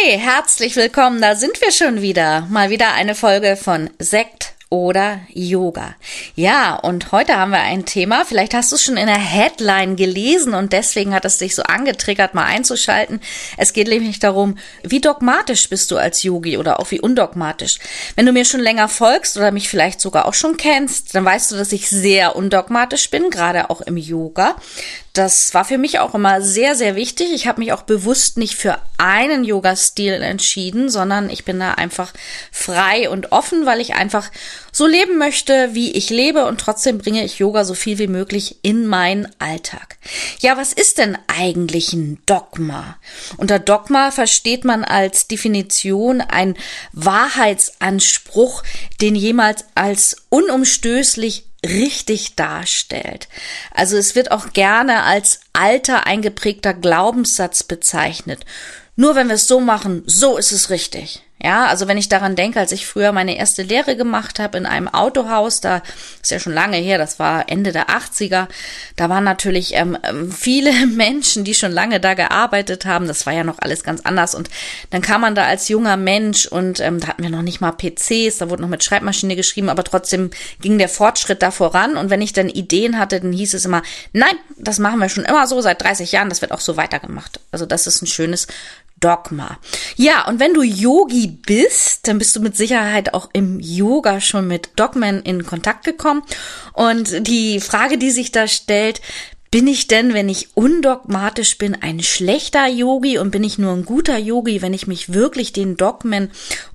Namaste, herzlich willkommen, da sind wir schon wieder. Mal wieder eine Folge von Sekt oder Yoga. Ja, und heute haben wir ein Thema, vielleicht hast du es schon in der Headline gelesen und deswegen hat es dich so angetriggert, mal einzuschalten. Es geht nämlich darum, wie dogmatisch bist du als Yogi oder auch wie undogmatisch. Wenn du mir schon länger folgst oder mich vielleicht sogar auch schon kennst, dann weißt du, dass ich sehr undogmatisch bin, gerade auch im Yoga. Das war für mich auch immer sehr, sehr wichtig. Ich habe mich auch bewusst nicht für einen Yoga-Stil entschieden, sondern ich bin da einfach frei und offen, weil ich einfach so leben möchte, wie ich lebe und trotzdem bringe ich Yoga so viel wie möglich in meinen Alltag. Ja, was ist denn eigentlich ein Dogma? Unter Dogma versteht man als Definition ein Wahrheitsanspruch, den jemals als unumstößlich richtig darstellt. Also es wird auch gerne als alter eingeprägter Glaubenssatz bezeichnet. Nur wenn wir es so machen, so ist es richtig. Ja, also wenn ich daran denke, als ich früher meine erste Lehre gemacht habe in einem Autohaus, da ist ja schon lange her, das war Ende der 80er, da waren natürlich ähm, viele Menschen, die schon lange da gearbeitet haben. Das war ja noch alles ganz anders. Und dann kam man da als junger Mensch und ähm, da hatten wir noch nicht mal PCs, da wurde noch mit Schreibmaschine geschrieben, aber trotzdem ging der Fortschritt da voran. Und wenn ich dann Ideen hatte, dann hieß es immer, nein, das machen wir schon immer so, seit 30 Jahren, das wird auch so weitergemacht. Also das ist ein schönes Dogma. Ja, und wenn du Yogi bist, dann bist du mit Sicherheit auch im Yoga schon mit Dogmen in Kontakt gekommen. Und die Frage, die sich da stellt, bin ich denn, wenn ich undogmatisch bin, ein schlechter Yogi und bin ich nur ein guter Yogi, wenn ich mich wirklich den Dogmen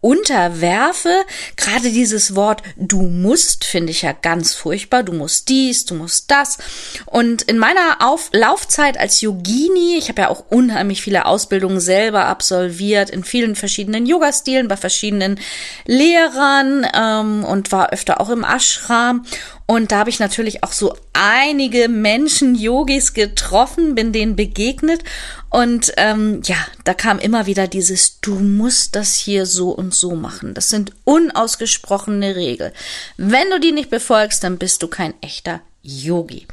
unterwerfe. Gerade dieses Wort du musst finde ich ja ganz furchtbar. Du musst dies, du musst das. Und in meiner Auf Laufzeit als Yogini, ich habe ja auch unheimlich viele Ausbildungen selber absolviert in vielen verschiedenen Yoga-Stilen bei verschiedenen Lehrern ähm, und war öfter auch im Ashram. Und da habe ich natürlich auch so einige Menschen, Yogis getroffen, bin denen begegnet. Und ähm, ja, da kam immer wieder dieses, du musst das hier so und so machen. Das sind unausgesprochene Regeln. Wenn du die nicht befolgst, dann bist du kein echter Yogi.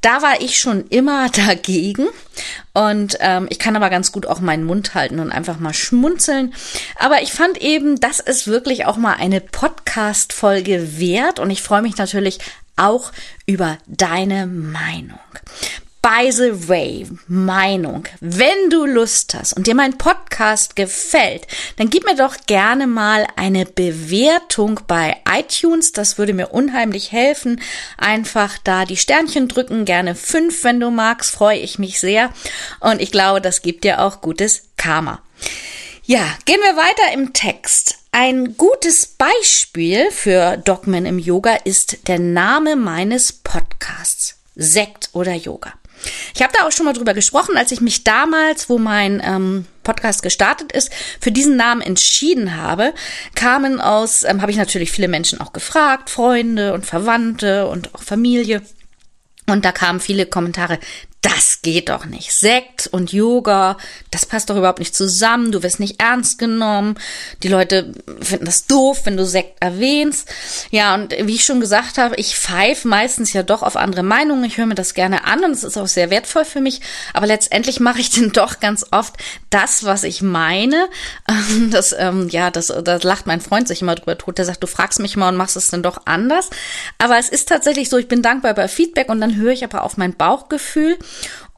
Da war ich schon immer dagegen und ähm, ich kann aber ganz gut auch meinen Mund halten und einfach mal schmunzeln. Aber ich fand eben, das ist wirklich auch mal eine Podcast-Folge wert und ich freue mich natürlich auch über deine Meinung. By the way, Meinung. Wenn du Lust hast und dir mein Podcast gefällt, dann gib mir doch gerne mal eine Bewertung bei iTunes. Das würde mir unheimlich helfen. Einfach da die Sternchen drücken, gerne fünf, wenn du magst, freue ich mich sehr. Und ich glaube, das gibt dir auch gutes Karma. Ja, gehen wir weiter im Text. Ein gutes Beispiel für Dogmen im Yoga ist der Name meines Podcasts. Sekt oder Yoga. Ich habe da auch schon mal drüber gesprochen, als ich mich damals, wo mein ähm, Podcast gestartet ist, für diesen Namen entschieden habe, kamen aus, ähm, habe ich natürlich viele Menschen auch gefragt, Freunde und Verwandte und auch Familie. Und da kamen viele Kommentare, das geht doch nicht. Sekt und Yoga, das passt doch überhaupt nicht zusammen. Du wirst nicht ernst genommen. Die Leute finden das doof, wenn du Sekt erwähnst. Ja, und wie ich schon gesagt habe, ich pfeife meistens ja doch auf andere Meinungen. Ich höre mir das gerne an und es ist auch sehr wertvoll für mich. Aber letztendlich mache ich dann doch ganz oft das, was ich meine. Das, ähm, ja, das, das lacht mein Freund sich immer drüber tot. Der sagt, du fragst mich mal und machst es dann doch anders. Aber es ist tatsächlich so, ich bin dankbar bei Feedback und dann höre ich aber auf mein Bauchgefühl.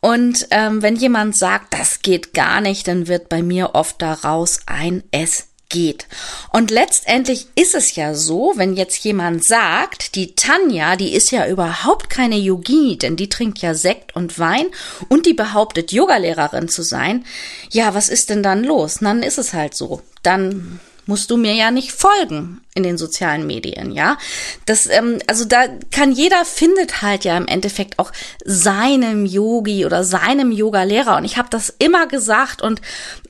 Und ähm, wenn jemand sagt, das geht gar nicht, dann wird bei mir oft daraus ein Es geht. Und letztendlich ist es ja so, wenn jetzt jemand sagt, die Tanja, die ist ja überhaupt keine Yogini, denn die trinkt ja Sekt und Wein und die behauptet, Yogalehrerin zu sein. Ja, was ist denn dann los? Dann ist es halt so. Dann musst du mir ja nicht folgen in den sozialen Medien, ja. Das, ähm, also da kann jeder findet halt ja im Endeffekt auch seinem Yogi oder seinem Yoga-Lehrer. Und ich habe das immer gesagt und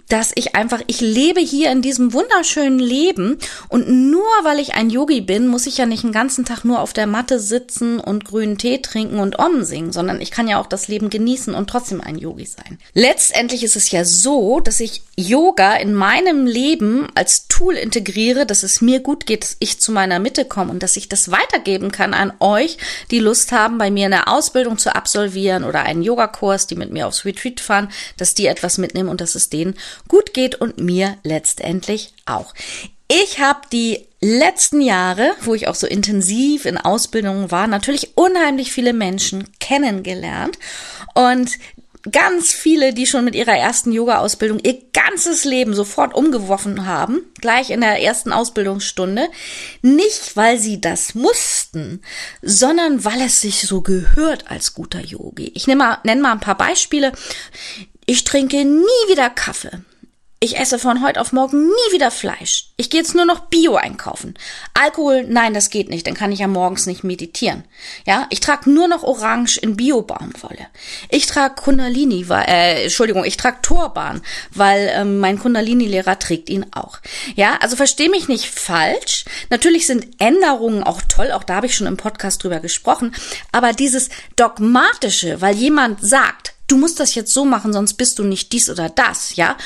dass ich einfach, ich lebe hier in diesem wunderschönen Leben und nur weil ich ein Yogi bin, muss ich ja nicht den ganzen Tag nur auf der Matte sitzen und grünen Tee trinken und Om singen, sondern ich kann ja auch das Leben genießen und trotzdem ein Yogi sein. Letztendlich ist es ja so, dass ich Yoga in meinem Leben als Tool integriere, dass es mir gut geht, dass ich zu meiner Mitte komme und dass ich das weitergeben kann an euch, die Lust haben, bei mir eine Ausbildung zu absolvieren oder einen Yogakurs, die mit mir aufs Retreat fahren, dass die etwas mitnehmen und dass es denen gut geht und mir letztendlich auch. Ich habe die letzten Jahre, wo ich auch so intensiv in Ausbildungen war, natürlich unheimlich viele Menschen kennengelernt und ganz viele, die schon mit ihrer ersten Yoga-Ausbildung ihr ganzes Leben sofort umgeworfen haben, gleich in der ersten Ausbildungsstunde, nicht weil sie das mussten, sondern weil es sich so gehört als guter Yogi. Ich nenne mal, nenne mal ein paar Beispiele. Ich trinke nie wieder Kaffee. Ich esse von heute auf morgen nie wieder Fleisch. Ich gehe jetzt nur noch Bio einkaufen. Alkohol, nein, das geht nicht, dann kann ich ja morgens nicht meditieren. Ja, ich trage nur noch Orange in Bio-Baumwolle. Ich trage Kundalini, weil, äh, Entschuldigung, ich trage Turban, weil ähm, mein Kundalini-Lehrer trägt ihn auch. Ja, also versteh mich nicht falsch. Natürlich sind Änderungen auch toll, auch da habe ich schon im Podcast drüber gesprochen. Aber dieses dogmatische, weil jemand sagt, du musst das jetzt so machen, sonst bist du nicht dies oder das, ja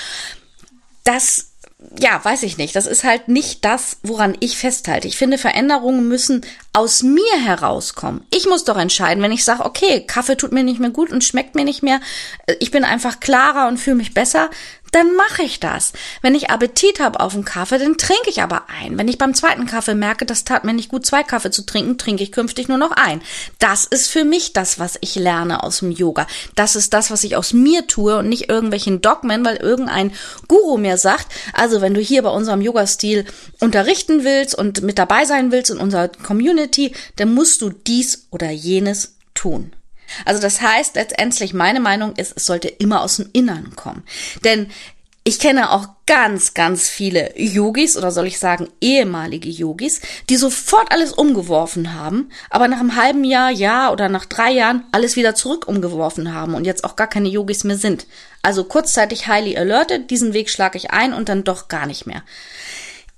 das, ja, weiß ich nicht. Das ist halt nicht das, woran ich festhalte. Ich finde, Veränderungen müssen aus mir herauskommen. Ich muss doch entscheiden, wenn ich sage, okay, Kaffee tut mir nicht mehr gut und schmeckt mir nicht mehr, äh, ich bin einfach klarer und fühle mich besser, dann mache ich das. Wenn ich Appetit habe auf einen Kaffee, dann trinke ich aber ein. Wenn ich beim zweiten Kaffee merke, das tat mir nicht gut, zwei Kaffee zu trinken, trinke ich künftig nur noch ein. Das ist für mich das, was ich lerne aus dem Yoga. Das ist das, was ich aus mir tue und nicht irgendwelchen Dogmen, weil irgendein Guru mir sagt, also wenn du hier bei unserem Yoga-Stil unterrichten willst und mit dabei sein willst in unserer Community, dann musst du dies oder jenes tun. Also das heißt letztendlich, meine Meinung ist, es sollte immer aus dem Innern kommen. Denn ich kenne auch ganz, ganz viele Yogis oder soll ich sagen ehemalige Yogis, die sofort alles umgeworfen haben, aber nach einem halben Jahr, Jahr oder nach drei Jahren alles wieder zurück umgeworfen haben und jetzt auch gar keine Yogis mehr sind. Also kurzzeitig highly alerted, diesen Weg schlage ich ein und dann doch gar nicht mehr.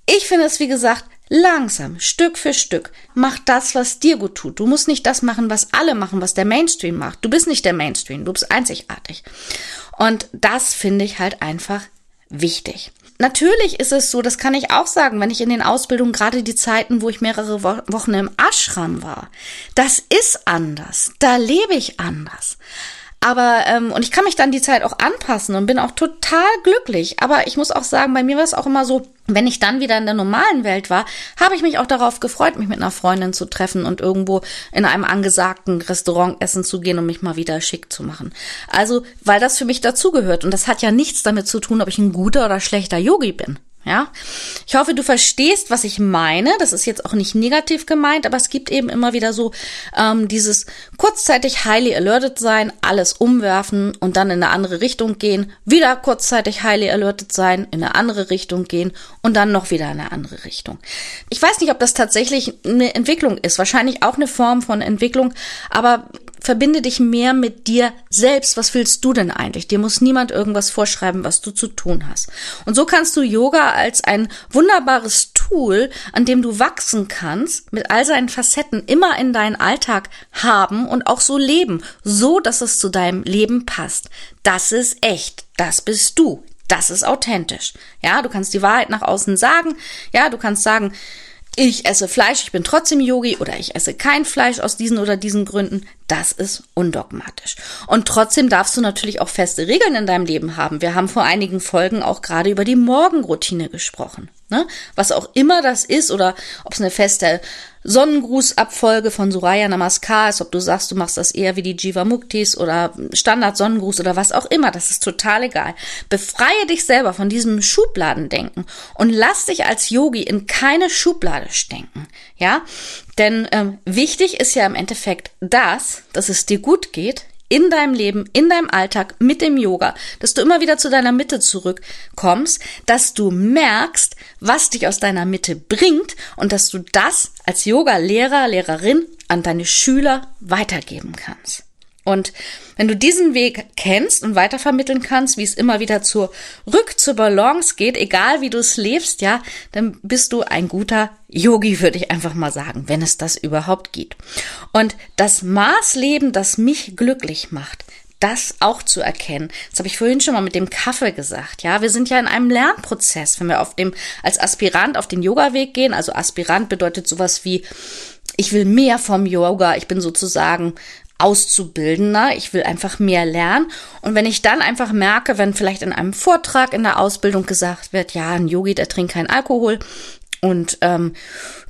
Ich finde es, wie gesagt, langsam, Stück für Stück. Mach das, was dir gut tut. Du musst nicht das machen, was alle machen, was der Mainstream macht. Du bist nicht der Mainstream, du bist einzigartig. Und das finde ich halt einfach wichtig. Natürlich ist es so, das kann ich auch sagen, wenn ich in den Ausbildungen, gerade die Zeiten, wo ich mehrere Wochen im Ashram war, das ist anders. Da lebe ich anders. Aber, ähm, und ich kann mich dann die Zeit auch anpassen und bin auch total glücklich. Aber ich muss auch sagen, bei mir war es auch immer so, wenn ich dann wieder in der normalen Welt war, habe ich mich auch darauf gefreut, mich mit einer Freundin zu treffen und irgendwo in einem angesagten Restaurant essen zu gehen, um mich mal wieder schick zu machen. Also, weil das für mich dazugehört. Und das hat ja nichts damit zu tun, ob ich ein guter oder schlechter Yogi bin. Ja, ich hoffe, du verstehst, was ich meine. Das ist jetzt auch nicht negativ gemeint, aber es gibt eben immer wieder so ähm, dieses kurzzeitig highly alerted sein, alles umwerfen und dann in eine andere Richtung gehen, wieder kurzzeitig highly alerted sein, in eine andere Richtung gehen und dann noch wieder in eine andere Richtung. Ich weiß nicht, ob das tatsächlich eine Entwicklung ist, wahrscheinlich auch eine Form von Entwicklung, aber verbinde dich mehr mit dir selbst. Was willst du denn eigentlich? Dir muss niemand irgendwas vorschreiben, was du zu tun hast. Und so kannst du Yoga als ein wunderbares Tool, an dem du wachsen kannst, mit all seinen Facetten immer in deinen Alltag haben und auch so leben, so dass es zu deinem Leben passt. Das ist echt. Das bist du. Das ist authentisch. Ja, du kannst die Wahrheit nach außen sagen. Ja, du kannst sagen, ich esse Fleisch, ich bin trotzdem Yogi oder ich esse kein Fleisch aus diesen oder diesen Gründen, das ist undogmatisch. Und trotzdem darfst du natürlich auch feste Regeln in deinem Leben haben. Wir haben vor einigen Folgen auch gerade über die Morgenroutine gesprochen. Ne? Was auch immer das ist oder ob es eine feste Sonnengrußabfolge von Suraya Namaskar ist, ob du sagst, du machst das eher wie die Jiva Muktis oder Standard Sonnengruß oder was auch immer, das ist total egal. Befreie dich selber von diesem Schubladendenken und lass dich als Yogi in keine Schublade stecken. Ja, denn ähm, wichtig ist ja im Endeffekt das, dass es dir gut geht, in deinem Leben, in deinem Alltag, mit dem Yoga, dass du immer wieder zu deiner Mitte zurückkommst, dass du merkst, was dich aus deiner Mitte bringt und dass du das als Yoga-Lehrer, Lehrerin an deine Schüler weitergeben kannst. Und wenn du diesen Weg kennst und weitervermitteln kannst, wie es immer wieder zurück zur Balance geht, egal wie du es lebst, ja, dann bist du ein guter Yogi, würde ich einfach mal sagen, wenn es das überhaupt gibt. Und das Maßleben, das mich glücklich macht, das auch zu erkennen. Das habe ich vorhin schon mal mit dem Kaffee gesagt. Ja, wir sind ja in einem Lernprozess, wenn wir auf dem als Aspirant auf den Yoga-Weg gehen. Also Aspirant bedeutet sowas wie ich will mehr vom Yoga. Ich bin sozusagen Auszubildender. Ich will einfach mehr lernen. Und wenn ich dann einfach merke, wenn vielleicht in einem Vortrag in der Ausbildung gesagt wird, ja, ein Yogi, der trinkt keinen Alkohol, und ähm,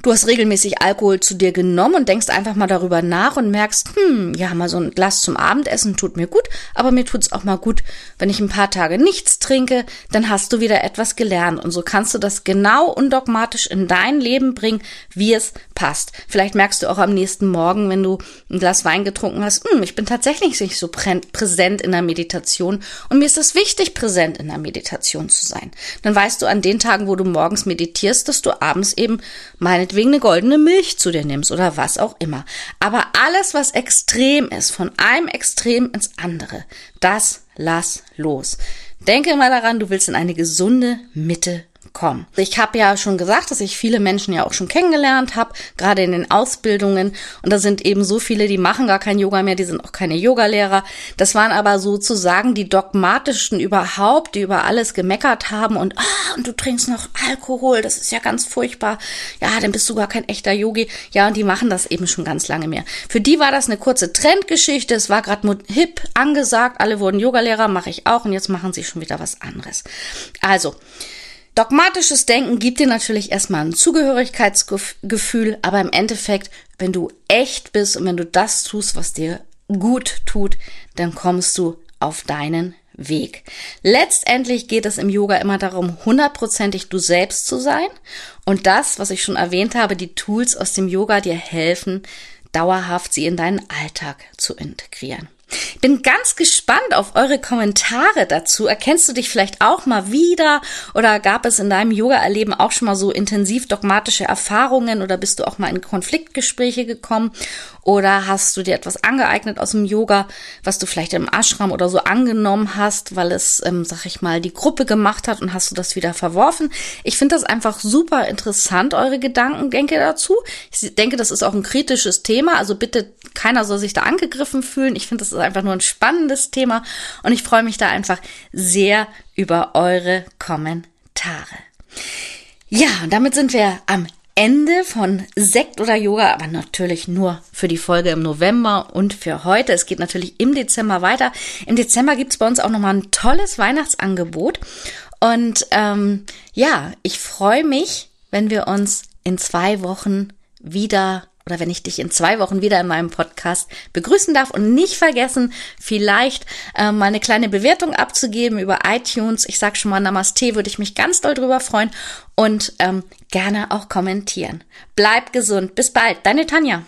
du hast regelmäßig Alkohol zu dir genommen und denkst einfach mal darüber nach und merkst, hm, ja, mal so ein Glas zum Abendessen tut mir gut, aber mir tut's auch mal gut, wenn ich ein paar Tage nichts trinke, dann hast du wieder etwas gelernt und so kannst du das genau undogmatisch in dein Leben bringen, wie es passt. Vielleicht merkst du auch am nächsten Morgen, wenn du ein Glas Wein getrunken hast, hm, ich bin tatsächlich nicht so präsent in der Meditation und mir ist es wichtig, präsent in der Meditation zu sein. Dann weißt du an den Tagen, wo du morgens meditierst, dass du abends eben meinetwegen eine goldene Milch zu dir nimmst oder was auch immer. Aber alles, was extrem ist, von einem Extrem ins andere, das lass los. Denke mal daran, du willst in eine gesunde Mitte kommen. Ich habe ja schon gesagt, dass ich viele Menschen ja auch schon kennengelernt habe, gerade in den Ausbildungen. Und da sind eben so viele, die machen gar kein Yoga mehr, die sind auch keine Yogalehrer. Das waren aber sozusagen die dogmatischen überhaupt, die über alles gemeckert haben und ah, und du trinkst noch Alkohol, das ist ja ganz furchtbar. Ja, dann bist du gar kein echter Yogi. Ja, und die machen das eben schon ganz lange mehr. Für die war das eine kurze Trendgeschichte. Es war gerade hip angesagt, alle wurden Yogalehrer, mache ich auch und jetzt machen sie schon wieder was anderes. Also, Dogmatisches Denken gibt dir natürlich erstmal ein Zugehörigkeitsgefühl, aber im Endeffekt, wenn du echt bist und wenn du das tust, was dir gut tut, dann kommst du auf deinen Weg. Letztendlich geht es im Yoga immer darum, hundertprozentig du selbst zu sein und das, was ich schon erwähnt habe, die Tools aus dem Yoga dir helfen, dauerhaft sie in deinen Alltag zu integrieren. Bin ganz gespannt auf eure Kommentare dazu. Erkennst du dich vielleicht auch mal wieder oder gab es in deinem Yoga-Erleben auch schon mal so intensiv dogmatische Erfahrungen oder bist du auch mal in Konfliktgespräche gekommen oder hast du dir etwas angeeignet aus dem Yoga, was du vielleicht im Ashram oder so angenommen hast, weil es, ähm, sag ich mal, die Gruppe gemacht hat und hast du das wieder verworfen? Ich finde das einfach super interessant, eure Gedankengänge dazu. Ich denke, das ist auch ein kritisches Thema, also bitte keiner soll sich da angegriffen fühlen. Ich finde, das einfach nur ein spannendes Thema und ich freue mich da einfach sehr über eure Kommentare. Ja, und damit sind wir am Ende von Sekt oder Yoga, aber natürlich nur für die Folge im November und für heute. Es geht natürlich im Dezember weiter. Im Dezember gibt's bei uns auch nochmal ein tolles Weihnachtsangebot. Und ähm, ja, ich freue mich, wenn wir uns in zwei Wochen wieder oder wenn ich dich in zwei Wochen wieder in meinem Podcast begrüßen darf und nicht vergessen, vielleicht äh, mal eine kleine Bewertung abzugeben über iTunes. Ich sag schon mal Namaste, würde ich mich ganz doll drüber freuen und ähm, gerne auch kommentieren. Bleib gesund. Bis bald. Deine Tanja.